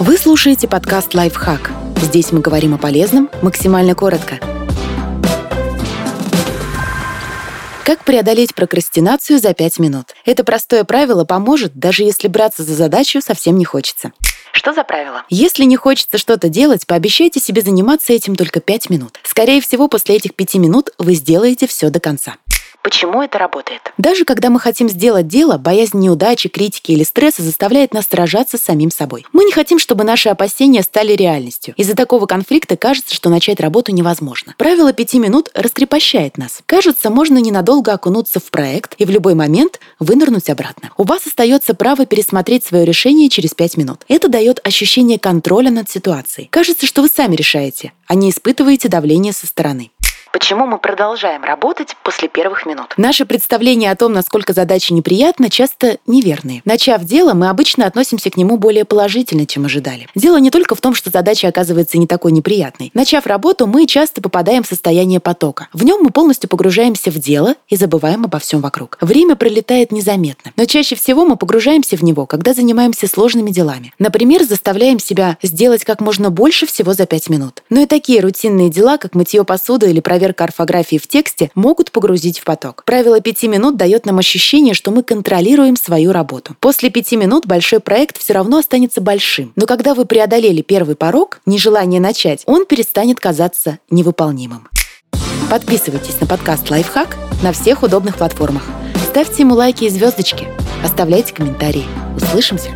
Вы слушаете подкаст «Лайфхак». Здесь мы говорим о полезном максимально коротко. Как преодолеть прокрастинацию за 5 минут? Это простое правило поможет, даже если браться за задачу совсем не хочется. Что за правило? Если не хочется что-то делать, пообещайте себе заниматься этим только 5 минут. Скорее всего, после этих 5 минут вы сделаете все до конца. Почему это работает? Даже когда мы хотим сделать дело, боязнь неудачи, критики или стресса заставляет нас сражаться с самим собой. Мы не хотим, чтобы наши опасения стали реальностью. Из-за такого конфликта кажется, что начать работу невозможно. Правило пяти минут раскрепощает нас. Кажется, можно ненадолго окунуться в проект и в любой момент вынырнуть обратно. У вас остается право пересмотреть свое решение через пять минут. Это дает ощущение контроля над ситуацией. Кажется, что вы сами решаете, а не испытываете давление со стороны. Почему мы продолжаем работать после первых минут? Наши представления о том, насколько задача неприятна, часто неверные. Начав дело, мы обычно относимся к нему более положительно, чем ожидали. Дело не только в том, что задача оказывается не такой неприятной. Начав работу, мы часто попадаем в состояние потока. В нем мы полностью погружаемся в дело и забываем обо всем вокруг. Время пролетает незаметно. Но чаще всего мы погружаемся в него, когда занимаемся сложными делами. Например, заставляем себя сделать как можно больше всего за 5 минут. Но и такие рутинные дела, как мытье посуды или проверка проверка орфографии в тексте могут погрузить в поток. Правило пяти минут дает нам ощущение, что мы контролируем свою работу. После пяти минут большой проект все равно останется большим. Но когда вы преодолели первый порог, нежелание начать, он перестанет казаться невыполнимым. Подписывайтесь на подкаст «Лайфхак» на всех удобных платформах. Ставьте ему лайки и звездочки. Оставляйте комментарии. Услышимся!